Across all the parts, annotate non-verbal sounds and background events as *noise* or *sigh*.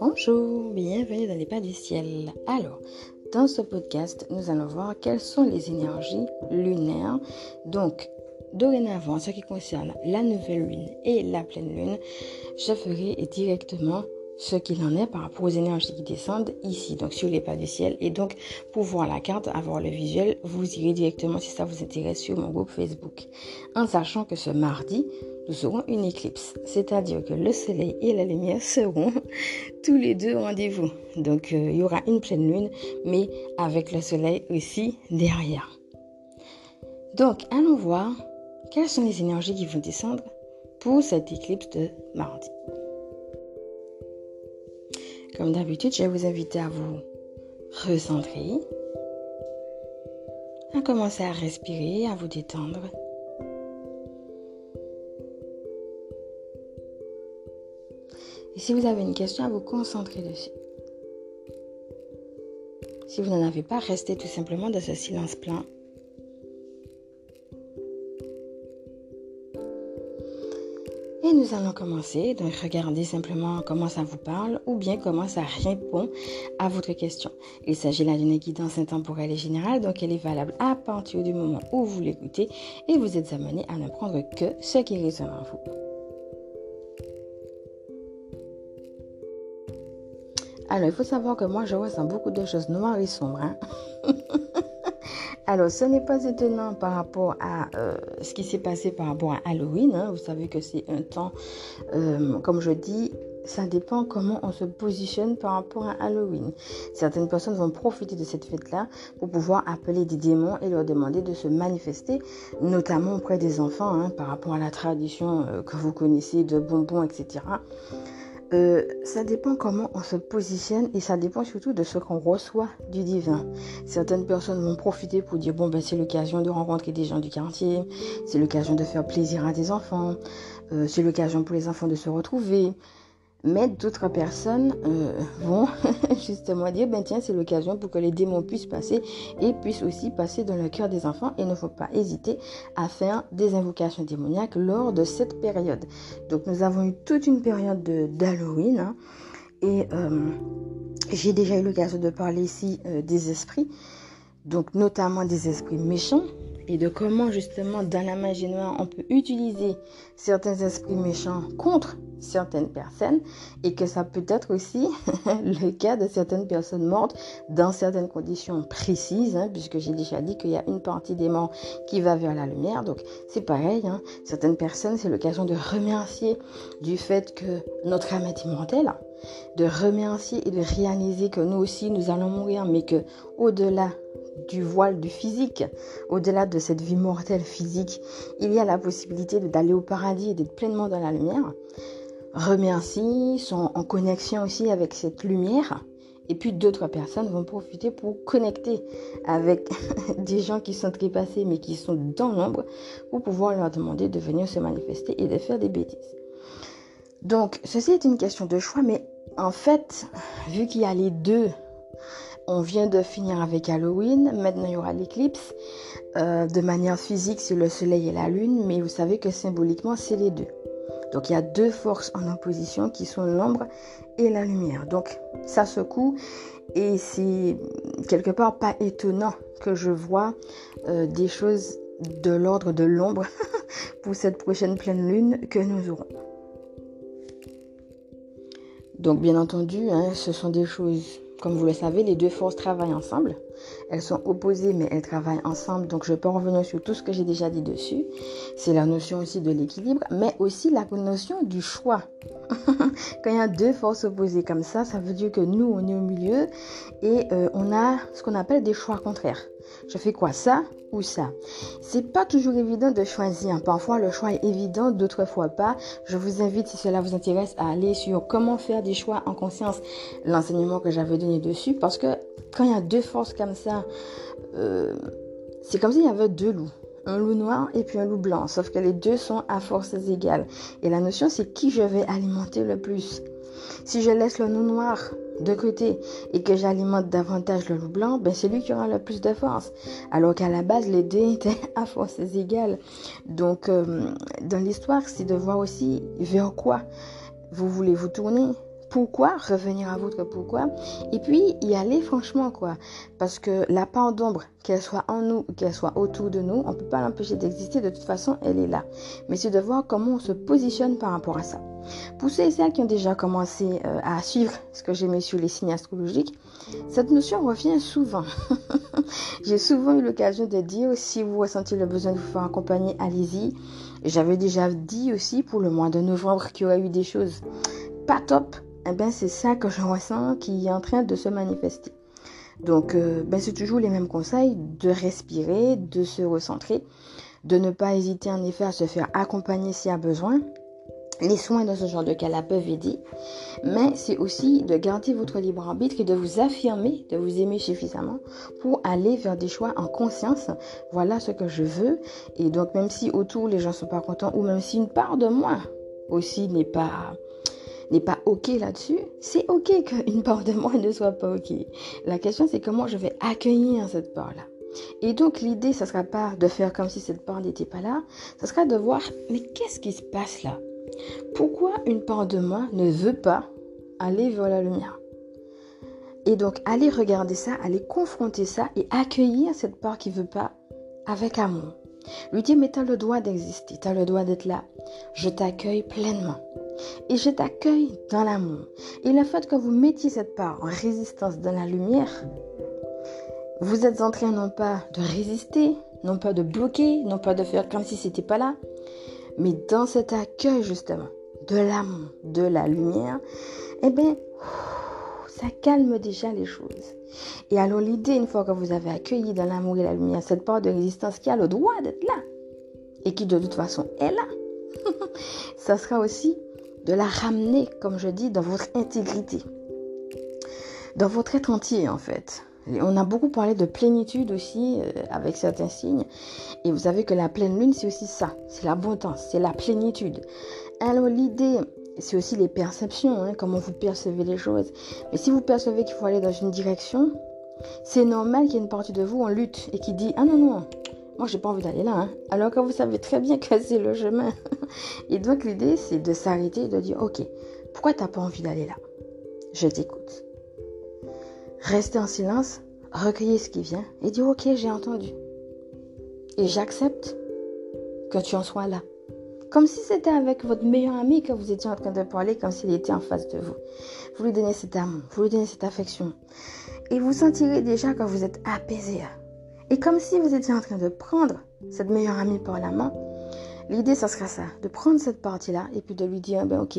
Bonjour, bienvenue dans les pas du ciel. Alors, dans ce podcast, nous allons voir quelles sont les énergies lunaires. Donc, dorénavant, ce qui concerne la nouvelle lune et la pleine lune, je ferai directement ce qu'il en est par rapport aux énergies qui descendent ici, donc sur les pas du ciel. Et donc, pour voir la carte, avoir le visuel, vous irez directement si ça vous intéresse sur mon groupe Facebook. En sachant que ce mardi, nous aurons une éclipse, c'est-à-dire que le soleil et la lumière seront *laughs* tous les deux au rendez-vous. Donc, euh, il y aura une pleine lune, mais avec le soleil aussi derrière. Donc, allons voir quelles sont les énergies qui vont descendre pour cette éclipse de mardi. Comme d'habitude, je vais vous inviter à vous recentrer, à commencer à respirer, à vous détendre. Et si vous avez une question, à vous concentrer dessus. Si vous n'en avez pas, restez tout simplement dans ce silence plein Et nous allons commencer. Donc, regardez simplement comment ça vous parle ou bien comment ça répond à votre question. Il s'agit là d'une guidance intemporelle et générale, donc elle est valable à partir du moment où vous l'écoutez et vous êtes amené à ne prendre que ce qui résonne en vous. Alors, il faut savoir que moi, je ressens beaucoup de choses noires et sombres. Hein. *laughs* Alors, ce n'est pas étonnant par rapport à euh, ce qui s'est passé par rapport à Halloween. Hein. Vous savez que c'est un temps, euh, comme je dis, ça dépend comment on se positionne par rapport à Halloween. Certaines personnes vont profiter de cette fête-là pour pouvoir appeler des démons et leur demander de se manifester, notamment auprès des enfants, hein, par rapport à la tradition euh, que vous connaissez de bonbons, etc. Euh, ça dépend comment on se positionne et ça dépend surtout de ce qu'on reçoit du divin. Certaines personnes vont profiter pour dire bon ben c'est l'occasion de rencontrer des gens du quartier, c'est l'occasion de faire plaisir à des enfants, euh, c'est l'occasion pour les enfants de se retrouver. Mais d'autres personnes euh, vont *laughs* justement dire, ben tiens, c'est l'occasion pour que les démons puissent passer et puissent aussi passer dans le cœur des enfants. Et ne faut pas hésiter à faire des invocations démoniaques lors de cette période. Donc nous avons eu toute une période d'Halloween. Hein, et euh, j'ai déjà eu l'occasion de parler ici euh, des esprits. Donc notamment des esprits méchants et de comment justement dans la magie noire on peut utiliser certains esprits méchants contre certaines personnes et que ça peut être aussi *laughs* le cas de certaines personnes mortes dans certaines conditions précises, hein, puisque j'ai déjà dit qu'il y a une partie des morts qui va vers la lumière. Donc c'est pareil, hein. certaines personnes, c'est l'occasion de remercier du fait que notre âme est immortelle, de remercier et de réaliser que nous aussi nous allons mourir, mais que au-delà du voile du physique, au-delà de cette vie mortelle physique, il y a la possibilité d'aller au paradis et d'être pleinement dans la lumière. Remercie, sont en connexion aussi avec cette lumière. Et puis d'autres personnes vont profiter pour connecter avec *laughs* des gens qui sont trépassés mais qui sont dans l'ombre pour pouvoir leur demander de venir se manifester et de faire des bêtises. Donc ceci est une question de choix mais en fait vu qu'il y a les deux on vient de finir avec Halloween, maintenant il y aura l'éclipse. Euh, de manière physique, c'est le soleil et la lune, mais vous savez que symboliquement, c'est les deux. Donc il y a deux forces en opposition qui sont l'ombre et la lumière. Donc ça secoue et c'est quelque part pas étonnant que je vois euh, des choses de l'ordre de l'ombre *laughs* pour cette prochaine pleine lune que nous aurons. Donc bien entendu, hein, ce sont des choses comme vous le savez, les deux forces travaillent ensemble. Elles sont opposées, mais elles travaillent ensemble. Donc, je peux revenir sur tout ce que j'ai déjà dit dessus. C'est la notion aussi de l'équilibre, mais aussi la notion du choix. *laughs* Quand il y a deux forces opposées comme ça, ça veut dire que nous, on est au milieu et euh, on a ce qu'on appelle des choix contraires. Je fais quoi ça ou ça? C'est pas toujours évident de choisir. Parfois le choix est évident, d'autres fois pas. Je vous invite, si cela vous intéresse, à aller sur comment faire des choix en conscience, l'enseignement que j'avais donné dessus. Parce que quand il y a deux forces comme ça, euh, c'est comme s'il y avait deux loups un loup noir et puis un loup blanc, sauf que les deux sont à forces égales. Et la notion, c'est qui je vais alimenter le plus. Si je laisse le loup noir de côté et que j'alimente davantage le loup blanc, ben c'est lui qui aura le plus de force. Alors qu'à la base, les deux *laughs* étaient à forces égales. Donc, euh, dans l'histoire, c'est de voir aussi vers quoi vous voulez vous tourner pourquoi, revenir à votre pourquoi, et puis y aller franchement, quoi. Parce que la part d'ombre, qu'elle soit en nous ou qu'elle soit autour de nous, on ne peut pas l'empêcher d'exister, de toute façon, elle est là. Mais c'est de voir comment on se positionne par rapport à ça. Pour ceux et celles qui ont déjà commencé euh, à suivre ce que j'ai mis sur les signes astrologiques, cette notion revient souvent. *laughs* j'ai souvent eu l'occasion de dire, si vous ressentez le besoin de vous faire accompagner, allez-y. J'avais déjà dit aussi pour le mois de novembre qu'il y aurait eu des choses pas top eh ben, c'est ça que je ressens qui est en train de se manifester. Donc, euh, ben, c'est toujours les mêmes conseils de respirer, de se recentrer, de ne pas hésiter en effet à se faire accompagner s'il y a besoin. Les soins dans ce genre de cas-là peuvent aider, mais c'est aussi de garder votre libre arbitre et de vous affirmer, de vous aimer suffisamment pour aller vers des choix en conscience. Voilà ce que je veux. Et donc, même si autour les gens sont pas contents ou même si une part de moi aussi n'est pas n'est pas OK là-dessus, c'est OK qu'une part de moi ne soit pas OK. La question, c'est comment je vais accueillir cette part-là. Et donc, l'idée, ce ne sera pas de faire comme si cette part n'était pas là, ce sera de voir, mais qu'est-ce qui se passe là? Pourquoi une part de moi ne veut pas aller vers la lumière? Et donc, aller regarder ça, aller confronter ça et accueillir cette part qui ne veut pas avec amour. Lui dire, mais tu as le droit d'exister, tu as le droit d'être là. Je t'accueille pleinement. Et je t'accueille dans l'amour. Et le fait que vous mettiez cette part en résistance dans la lumière, vous êtes en train non pas de résister, non pas de bloquer, non pas de faire comme si c'était pas là, mais dans cet accueil justement de l'amour, de la lumière, eh bien, ça calme déjà les choses. Et alors l'idée, une fois que vous avez accueilli dans l'amour et la lumière cette part de résistance qui a le droit d'être là, et qui de toute façon est là, *laughs* ça sera aussi de la ramener, comme je dis, dans votre intégrité, dans votre être entier en fait. on a beaucoup parlé de plénitude aussi euh, avec certains signes. Et vous savez que la pleine lune, c'est aussi ça. C'est l'abondance, c'est la plénitude. Alors l'idée, c'est aussi les perceptions, hein, comment vous percevez les choses. Mais si vous percevez qu'il faut aller dans une direction, c'est normal qu'il y ait une partie de vous en lutte et qui dit Ah non, non, moi, j'ai pas envie d'aller là. Hein. Alors que vous savez très bien que *laughs* c'est le chemin. Et donc, l'idée, c'est de s'arrêter et de dire Ok, pourquoi tu n'as pas envie d'aller là? Je t'écoute. Restez en silence, recueillez ce qui vient et dire Ok, j'ai entendu. Et j'accepte que tu en sois là. Comme si c'était avec votre meilleur ami que vous étiez en train de parler, comme s'il était en face de vous. Vous lui donnez cet amour, vous lui donnez cette affection. Et vous sentirez déjà que vous êtes apaisé. Et comme si vous étiez en train de prendre cette meilleure amie par la main, l'idée, ça sera ça, de prendre cette partie-là et puis de lui dire, ben ok,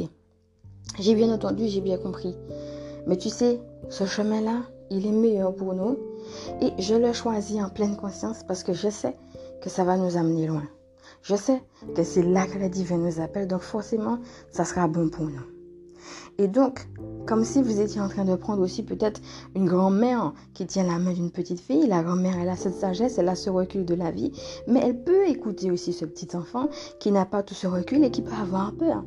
j'ai bien entendu, j'ai bien compris. Mais tu sais, ce chemin-là, il est meilleur pour nous et je le choisis en pleine conscience parce que je sais que ça va nous amener loin. Je sais que c'est là que la divin nous appelle, donc forcément, ça sera bon pour nous. Et donc, comme si vous étiez en train de prendre aussi peut-être une grand-mère qui tient la main d'une petite fille. La grand-mère, elle a cette sagesse, elle a ce recul de la vie, mais elle peut écouter aussi ce petit enfant qui n'a pas tout ce recul et qui peut avoir peur.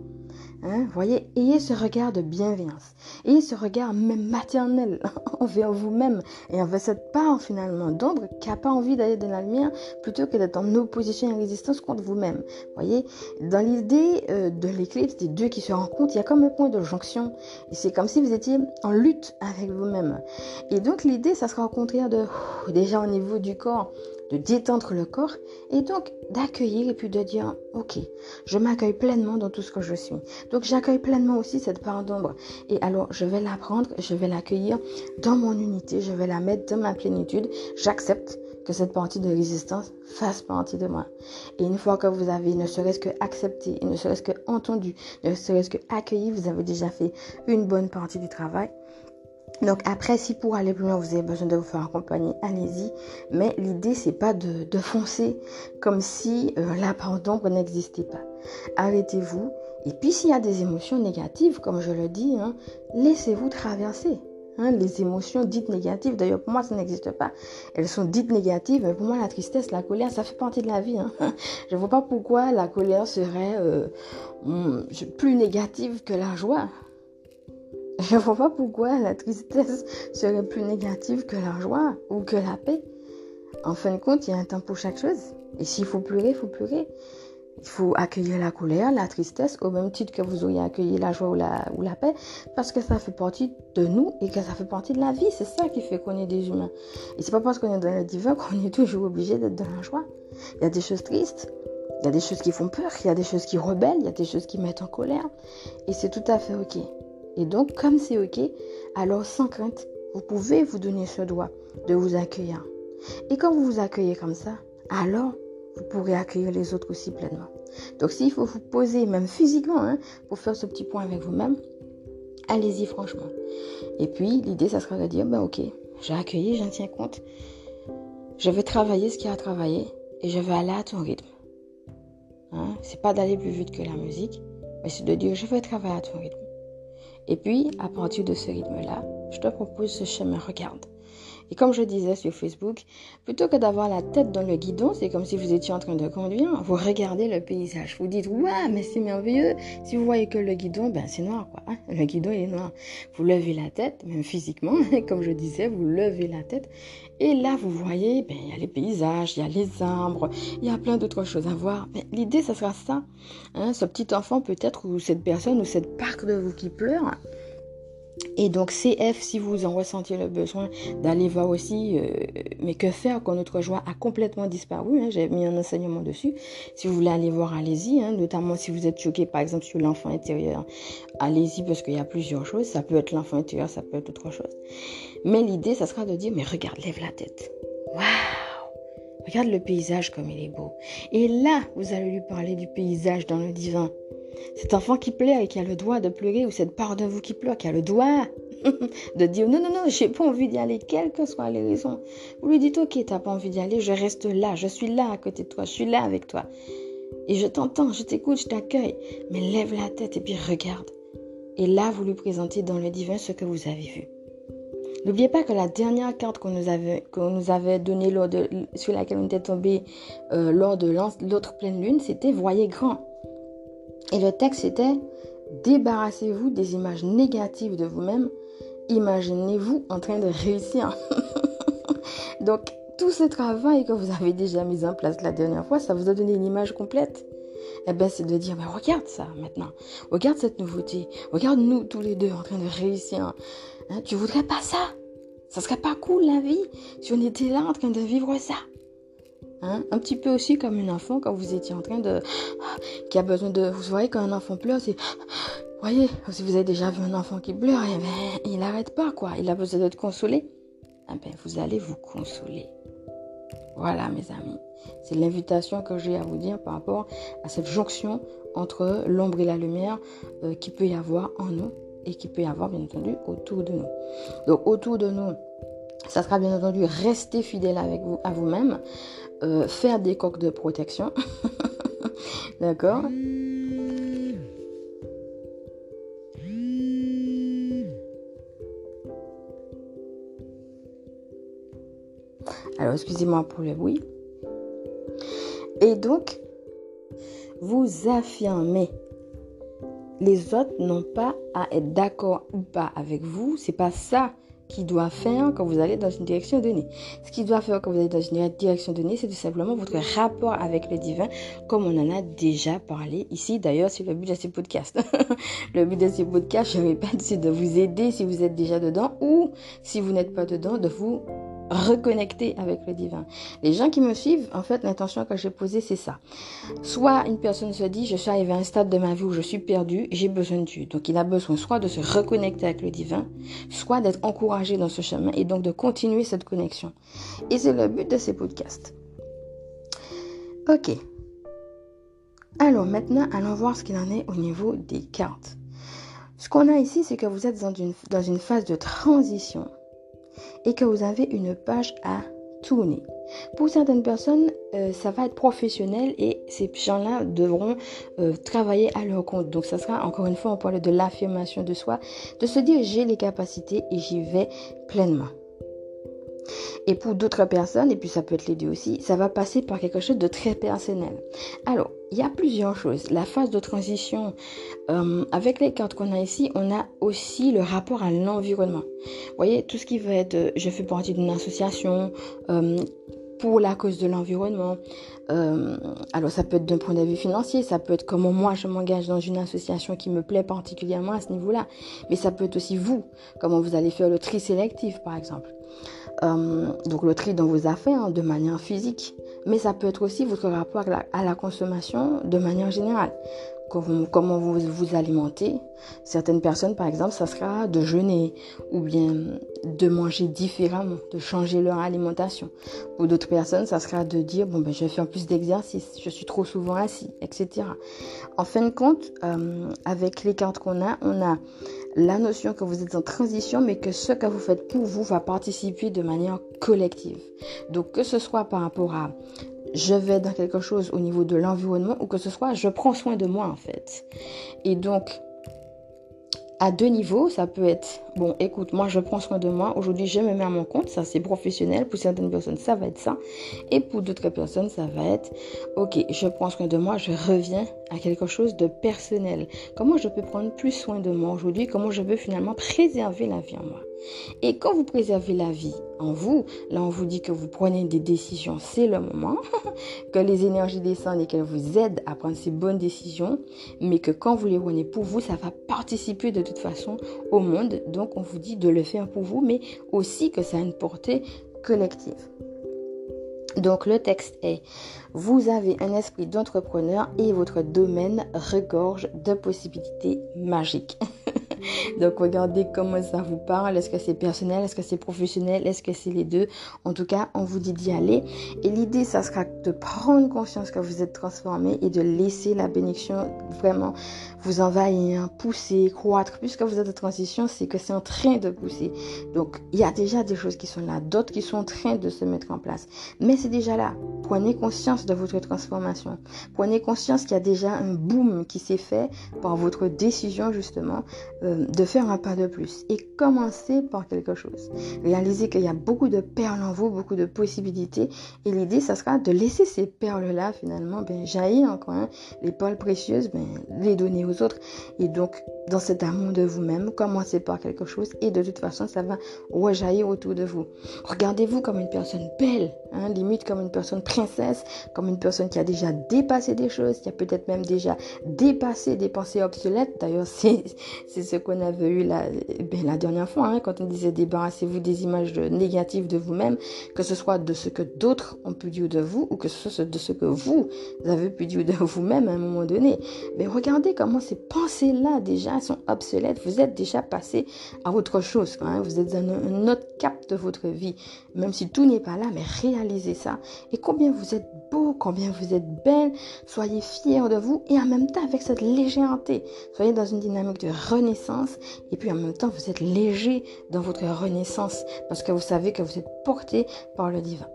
Hein, voyez, ayez ce regard de bienveillance. Ayez ce regard même maternel *laughs* envers vous-même et envers cette part finalement d'ombre qui n'a pas envie d'aller dans la lumière plutôt que d'être en opposition et en résistance contre vous-même. Voyez, dans l'idée euh, de l'éclipse, des deux qui se rencontrent, il y a comme un point de jonction. Et c'est comme si vous étiez en lutte avec vous-même. Et donc l'idée, ça sera au contraire de, déjà au niveau du corps, de détendre le corps et donc d'accueillir et puis de dire ok je m'accueille pleinement dans tout ce que je suis donc j'accueille pleinement aussi cette part d'ombre et alors je vais la prendre je vais l'accueillir dans mon unité je vais la mettre dans ma plénitude j'accepte que cette partie de résistance fasse partie de moi. Et une fois que vous avez ne serait-ce que accepté, ne serait-ce que entendu, ne serait-ce que accueilli, vous avez déjà fait une bonne partie du travail. Donc après, si pour aller plus loin, vous avez besoin de vous faire accompagner, allez-y. Mais l'idée, c'est pas de, foncer comme si euh, la part d'ombre n'existait pas. Arrêtez-vous. Et puis s'il y a des émotions négatives, comme je le dis, hein, laissez-vous traverser. Hein, les émotions dites négatives, d'ailleurs pour moi ça n'existe pas. Elles sont dites négatives, mais pour moi la tristesse, la colère, ça fait partie de la vie. Hein. *laughs* Je ne vois pas pourquoi la colère serait euh, hmm, plus négative que la joie. *laughs* Je ne vois pas pourquoi la tristesse serait plus négative que la joie ou que la paix. En fin de compte, il y a un temps pour chaque chose. Et s'il faut pleurer, il faut pleurer. Il faut accueillir la colère, la tristesse, au même titre que vous auriez accueilli la joie ou la, paix, parce que ça fait partie de nous et que ça fait partie de la vie. C'est ça qui fait qu'on est des humains. Et c'est pas parce qu'on est dans le divin qu'on est toujours obligé d'être dans la joie. Il y a des choses tristes, il y a des choses qui font peur, il y a des choses qui rebellent, il y a des choses qui mettent en colère. Et c'est tout à fait ok. Et donc, comme c'est ok, alors sans crainte, vous pouvez vous donner ce droit de vous accueillir. Et quand vous vous accueillez comme ça, alors vous pourrez accueillir les autres aussi pleinement. Donc s'il faut vous poser, même physiquement, hein, pour faire ce petit point avec vous-même, allez-y franchement. Et puis l'idée, ça sera de dire, ben ok, j'ai accueilli, j'en tiens compte. Je vais travailler ce qu'il y a à travailler et je vais aller à ton rythme. Hein? C'est pas d'aller plus vite que la musique, mais c'est de dire, je vais travailler à ton rythme. Et puis, à partir de ce rythme-là, je te propose ce chemin, regarde. Et comme je disais sur Facebook, plutôt que d'avoir la tête dans le guidon, c'est comme si vous étiez en train de conduire, vous regardez le paysage. Vous dites, ouais, mais c'est merveilleux. Si vous voyez que le guidon, ben c'est noir, quoi. Hein. Le guidon, est noir. Vous levez la tête, même physiquement, *laughs* comme je disais, vous levez la tête. Et là, vous voyez, ben, il y a les paysages, il y a les arbres, il y a plein d'autres choses à voir. L'idée, ce sera ça. Hein, ce petit enfant, peut-être, ou cette personne, ou cette parc de vous qui pleure, et donc CF, si vous en ressentiez le besoin d'aller voir aussi, euh, mais que faire quand notre joie a complètement disparu, hein, j'ai mis un enseignement dessus. Si vous voulez aller voir, allez-y, hein, notamment si vous êtes choqué par exemple sur l'enfant intérieur, allez-y parce qu'il y a plusieurs choses. Ça peut être l'enfant intérieur, ça peut être autre chose. Mais l'idée, ça sera de dire, mais regarde, lève la tête. Waouh Regarde le paysage comme il est beau. Et là, vous allez lui parler du paysage dans le divin. Cet enfant qui pleure et qui a le droit de pleurer, ou cette part de vous qui pleure, qui a le droit *laughs* de dire non, non, non, j'ai pas envie d'y aller, quelles que soient les raisons. Vous lui dites, ok, t'as pas envie d'y aller, je reste là, je suis là à côté de toi, je suis là avec toi. Et je t'entends, je t'écoute, je t'accueille. Mais lève la tête et puis regarde. Et là, vous lui présentez dans le divin ce que vous avez vu. N'oubliez pas que la dernière carte qu'on nous avait, donnée lors sur laquelle on était tombé euh, lors de l'autre pleine lune, c'était Voyez grand. Et le texte était Débarrassez-vous des images négatives de vous-même. Imaginez-vous en train de réussir. *laughs* Donc, tout ce travail que vous avez déjà mis en place la dernière fois, ça vous a donné une image complète. Eh bien, c'est de dire, mais regarde ça maintenant. Regarde cette nouveauté. Regarde nous tous les deux en train de réussir. Hein, tu voudrais pas ça? Ça serait pas cool la vie? Si on était là en train de vivre ça Hein? Un petit peu aussi comme un enfant quand vous étiez en train de... *gasps* qui a besoin de... Vous voyez quand un enfant pleure, c'est... *gasps* voyez, si vous avez déjà vu un enfant qui pleure, eh ben, il n'arrête pas, quoi. Il a besoin d'être consolé. Eh ben, vous allez vous consoler. Voilà, mes amis. C'est l'invitation que j'ai à vous dire par rapport à cette jonction entre l'ombre et la lumière euh, qui peut y avoir en nous et qui peut y avoir, bien entendu, autour de nous. Donc, autour de nous, ça sera bien entendu rester fidèle avec vous, à vous-même, euh, faire des coques de protection. *laughs* D'accord? Excusez-moi pour le bruit. Et donc, vous affirmez. Les autres n'ont pas à être d'accord ou pas avec vous. C'est pas ça qui doit faire quand vous allez dans une direction donnée. Ce qui doit faire quand vous allez dans une direction donnée, c'est tout simplement votre rapport avec le divin, comme on en a déjà parlé ici. D'ailleurs, c'est le but de ces podcasts. *laughs* le but de ces podcasts, je répète, c'est de vous aider si vous êtes déjà dedans ou si vous n'êtes pas dedans, de vous reconnecter avec le divin. Les gens qui me suivent, en fait, l'intention que j'ai posée, c'est ça. Soit une personne se dit, je suis arrivé à un stade de ma vie où je suis perdu, j'ai besoin de Dieu. Donc il a besoin soit de se reconnecter avec le divin, soit d'être encouragé dans ce chemin et donc de continuer cette connexion. Et c'est le but de ces podcasts. Ok. Alors maintenant, allons voir ce qu'il en est au niveau des cartes. Ce qu'on a ici, c'est que vous êtes dans une, dans une phase de transition et que vous avez une page à tourner. Pour certaines personnes, euh, ça va être professionnel et ces gens-là devront euh, travailler à leur compte. Donc ça sera encore une fois, on parle de l'affirmation de soi, de se dire j'ai les capacités et j'y vais pleinement. Et pour d'autres personnes, et puis ça peut être les deux aussi, ça va passer par quelque chose de très personnel. Alors, il y a plusieurs choses. La phase de transition, euh, avec les cartes qu'on a ici, on a aussi le rapport à l'environnement. Vous voyez, tout ce qui va être, euh, je fais partie d'une association euh, pour la cause de l'environnement. alors ça peut être d'un point de vue financier, ça peut être comment moi je m'engage dans une association qui me plaît particulièrement à ce niveau-là. Mais ça peut être aussi vous, comment vous allez faire le tri sélectif par exemple. Donc le tri dans vos affaires hein, de manière physique mais ça peut être aussi votre rapport à la, consommation de manière générale. Comment, vous vous alimentez. Certaines personnes, par exemple, ça sera de jeûner ou bien de manger différemment, de changer leur alimentation. Pour d'autres personnes, ça sera de dire, bon, ben, je vais faire plus d'exercice, je suis trop souvent assis, etc. En fin de compte, euh, avec les cartes qu'on a, on a la notion que vous êtes en transition, mais que ce que vous faites pour vous va participer de manière collective. Donc que ce soit par rapport à je vais dans quelque chose au niveau de l'environnement ou que ce soit je prends soin de moi en fait. Et donc à deux niveaux. Ça peut être, bon, écoute, moi je prends soin de moi. Aujourd'hui, je me mets à mon compte. Ça, c'est professionnel. Pour certaines personnes, ça va être ça. Et pour d'autres personnes, ça va être, ok, je prends soin de moi. Je reviens à quelque chose de personnel. Comment je peux prendre plus soin de moi aujourd'hui? Comment je peux finalement préserver la vie en moi? Et quand vous préservez la vie en vous, là on vous dit que vous prenez des décisions, c'est le moment, *laughs* que les énergies descendent et qu'elles vous aident à prendre ces bonnes décisions, mais que quand vous les prenez pour vous, ça va participer de toute façon au monde. Donc on vous dit de le faire pour vous, mais aussi que ça a une portée collective. Donc le texte est, vous avez un esprit d'entrepreneur et votre domaine regorge de possibilités magiques. *laughs* Donc regardez comment ça vous parle. Est-ce que c'est personnel? Est-ce que c'est professionnel? Est-ce que c'est les deux? En tout cas, on vous dit d'y aller. Et l'idée, ça sera de prendre conscience que vous êtes transformé et de laisser la bénédiction vraiment vous envahir, pousser, croître. Puisque vous êtes en transition, c'est que c'est en train de pousser. Donc il y a déjà des choses qui sont là, d'autres qui sont en train de se mettre en place. Mais c'est déjà là. Prenez conscience de votre transformation. Prenez conscience qu'il y a déjà un boom qui s'est fait par votre décision justement euh, de faire un pas de plus et commencer par quelque chose. Réalisez qu'il y a beaucoup de perles en vous, beaucoup de possibilités et l'idée, ça sera de laisser ces perles-là finalement ben, jaillir encore, hein. les perles précieuses, ben, les donner aux autres et donc dans cet amour de vous-même, commencez par quelque chose et de toute façon, ça va rejaillir autour de vous. Regardez-vous comme une personne belle, hein, limite comme une personne princesse, comme une personne qui a déjà dépassé des choses, qui a peut-être même déjà dépassé des pensées obsolètes. D'ailleurs, *laughs* c'est ce qu'on avait eu la, ben, la dernière fois, hein, quand on disait débarrassez-vous des images négatives de vous-même, que ce soit de ce que d'autres ont pu dire de vous ou que ce soit de ce que vous avez pu dire de vous-même à un moment donné. Mais regardez comment ces pensées-là déjà sont obsolètes? Vous êtes déjà passé à autre chose. Hein. Vous êtes dans un autre cap de votre vie. Même si tout n'est pas là, mais réalisez ça. Et combien vous êtes beau, combien vous êtes belle. Soyez fiers de vous et en même temps avec cette légèreté. Soyez dans une dynamique de renaissance et puis en même temps vous êtes léger dans votre renaissance parce que vous savez que vous êtes porté par le divin.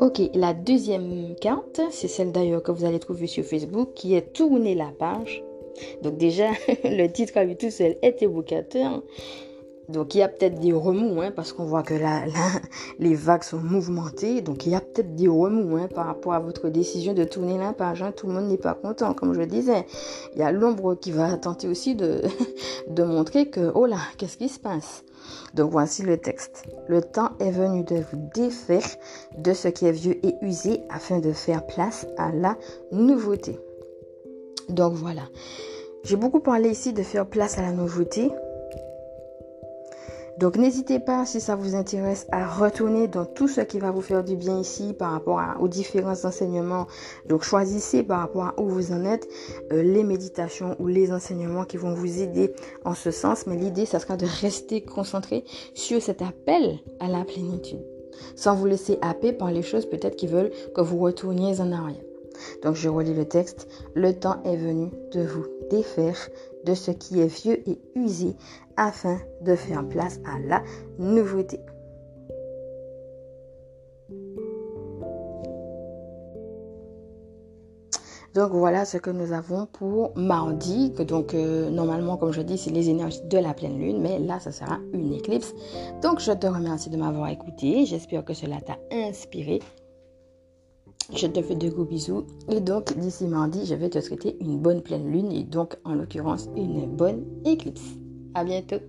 Ok, la deuxième carte, c'est celle d'ailleurs que vous allez trouver sur Facebook, qui est Tourner la page. Donc déjà, *laughs* le titre à lui tout seul est évocateur. Donc il y a peut-être des remous, hein, parce qu'on voit que là, *laughs* les vagues sont mouvementées. Donc il y a peut-être des remous hein, par rapport à votre décision de tourner la page. Hein. Tout le monde n'est pas content, comme je disais. Il y a l'ombre qui va tenter aussi de, *laughs* de montrer que, oh là, qu'est-ce qui se passe? Donc voici le texte. Le temps est venu de vous défaire de ce qui est vieux et usé afin de faire place à la nouveauté. Donc voilà. J'ai beaucoup parlé ici de faire place à la nouveauté. Donc n'hésitez pas, si ça vous intéresse, à retourner dans tout ce qui va vous faire du bien ici par rapport aux différents enseignements. Donc choisissez par rapport à où vous en êtes euh, les méditations ou les enseignements qui vont vous aider en ce sens. Mais l'idée, ça sera de rester concentré sur cet appel à la plénitude. Sans vous laisser happer par les choses peut-être qui veulent que vous retourniez en arrière. Donc je relis le texte. Le temps est venu de vous défaire de ce qui est vieux et usé afin de faire place à la nouveauté. Donc voilà ce que nous avons pour mardi. Donc euh, normalement, comme je dis, c'est les énergies de la pleine lune, mais là, ça sera une éclipse. Donc je te remercie de m'avoir écouté. J'espère que cela t'a inspiré. Je te fais de gros bisous. Et donc, d'ici mardi, je vais te souhaiter une bonne pleine lune et donc, en l'occurrence, une bonne éclipse. À bientôt.